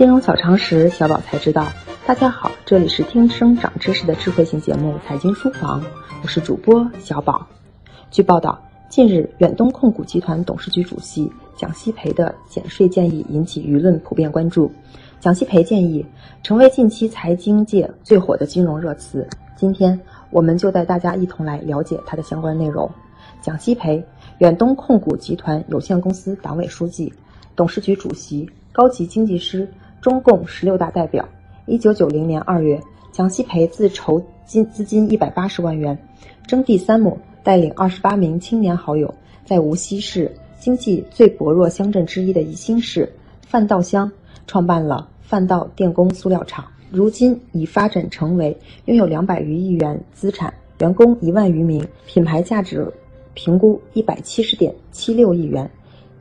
金融小常识，小宝才知道。大家好，这里是听声长知识的智慧型节目《财经书房》，我是主播小宝。据报道，近日远东控股集团董事局主席蒋希培的减税建议引起舆论普遍关注。蒋希培建议成为近期财经界最火的金融热词。今天，我们就带大家一同来了解它的相关内容。蒋希培，远东控股集团有限公司党委书记、董事局主席。高级经济师，中共十六大代表。一九九零年二月，蒋锡培自筹金资金一百八十万元，征地三亩，带领二十八名青年好友，在无锡市经济最薄弱乡镇之一的宜兴市范道乡，创办了范道电工塑料厂。如今已发展成为拥有两百余亿元资产，员工一万余名，品牌价值评估一百七十点七六亿元，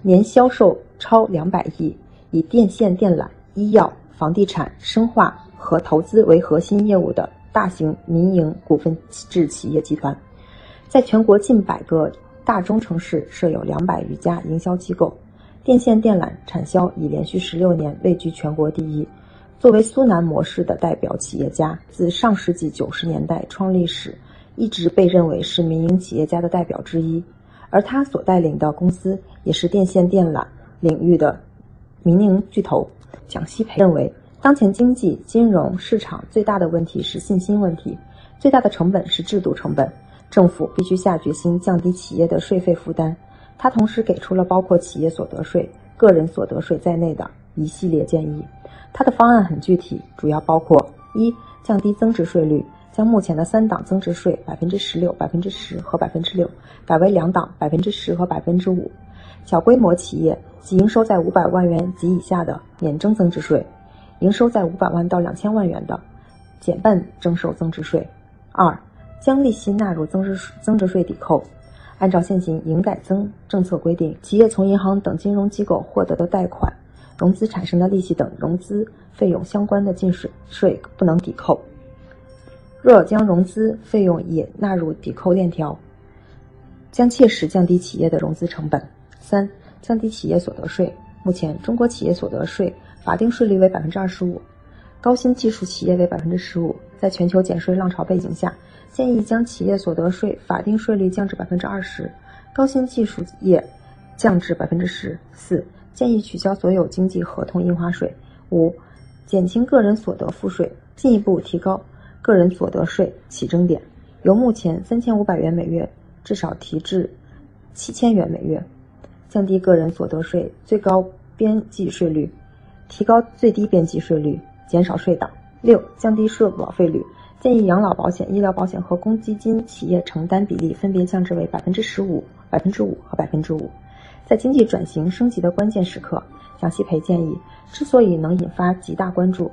年销售超两百亿。以电线电缆、医药、房地产、生化和投资为核心业务的大型民营股份制企业集团，在全国近百个大中城市设有两百余家营销机构，电线电缆产销已连续十六年位居全国第一。作为苏南模式的代表企业家，自上世纪九十年代创立时，一直被认为是民营企业家的代表之一。而他所带领的公司也是电线电缆领域的。民营巨头蒋希培认为，当前经济金融市场最大的问题是信心问题，最大的成本是制度成本，政府必须下决心降低企业的税费负担。他同时给出了包括企业所得税、个人所得税在内的一系列建议。他的方案很具体，主要包括：一、降低增值税率，将目前的三档增值税百分之十六、百分之十和百分之六改为两档百分之十和百分之五。小规模企业即营收在五百万元及以下的免征增值税，营收在五百万到两千万元的减半征收增值税。二、将利息纳入增值增值税抵扣，按照现行营改增政策规定，企业从银行等金融机构获得的贷款、融资产生的利息等融资费用相关的进税税不能抵扣。若将融资费用也纳入抵扣链条，将切实降低企业的融资成本。三、降低企业所得税。目前，中国企业所得税法定税率为百分之二十五，高新技术企业为百分之十五。在全球减税浪潮背景下，建议将企业所得税法定税率降至百分之二十，高新技术业降至百分之十四。建议取消所有经济合同印花税。五、减轻个人所得赋税，进一步提高个人所得税起征点，由目前三千五百元每月至少提至七千元每月。降低个人所得税最高边际税率，提高最低边际税率，减少税档。六、降低社保费率，建议养老保险、医疗保险和公积金企业承担比例分别降至为百分之十五、百分之五和百分之五。在经济转型升级的关键时刻，蒋希培建议，之所以能引发极大关注，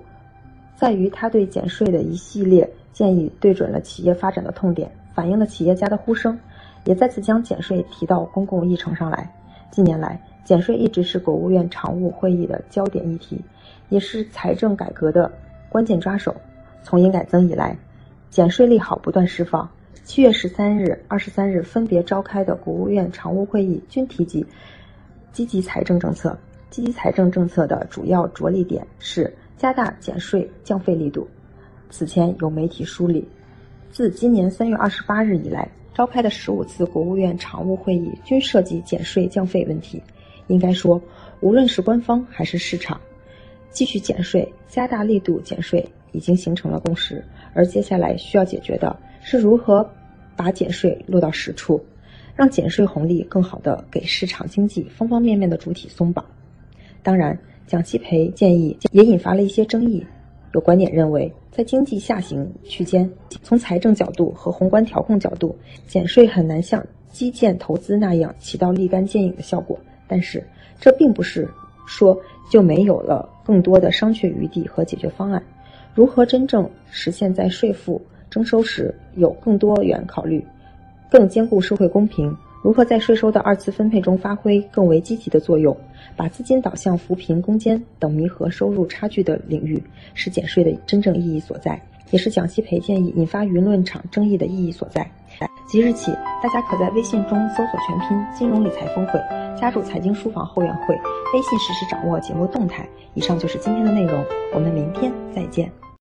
在于他对减税的一系列建议对准了企业发展的痛点，反映了企业家的呼声，也再次将减税提到公共议程上来。近年来，减税一直是国务院常务会议的焦点议题，也是财政改革的关键抓手。从营改增以来，减税利好不断释放。七月十三日、二十三日分别召开的国务院常务会议均提及积极财政政策。积极财政政策的主要着力点是加大减税降费力度。此前有媒体梳理，自今年三月二十八日以来。召开的十五次国务院常务会议均涉及减税降费问题。应该说，无论是官方还是市场，继续减税、加大力度减税已经形成了共识。而接下来需要解决的是如何把减税落到实处，让减税红利更好的给市场经济方方面面的主体松绑。当然，蒋希培建议也引发了一些争议。有观点认为，在经济下行区间，从财政角度和宏观调控角度，减税很难像基建投资那样起到立竿见影的效果。但是，这并不是说就没有了更多的商榷余地和解决方案。如何真正实现在税负征收时有更多元考虑，更兼顾社会公平？如何在税收的二次分配中发挥更为积极的作用，把资金导向扶贫攻坚等弥合收入差距的领域，是减税的真正意义所在，也是蒋希培建议引发舆论场争议的意义所在。即日起，大家可在微信中搜索全拼“金融理财峰会”，加入财经书房后援会，微信实时掌握节目动态。以上就是今天的内容，我们明天再见。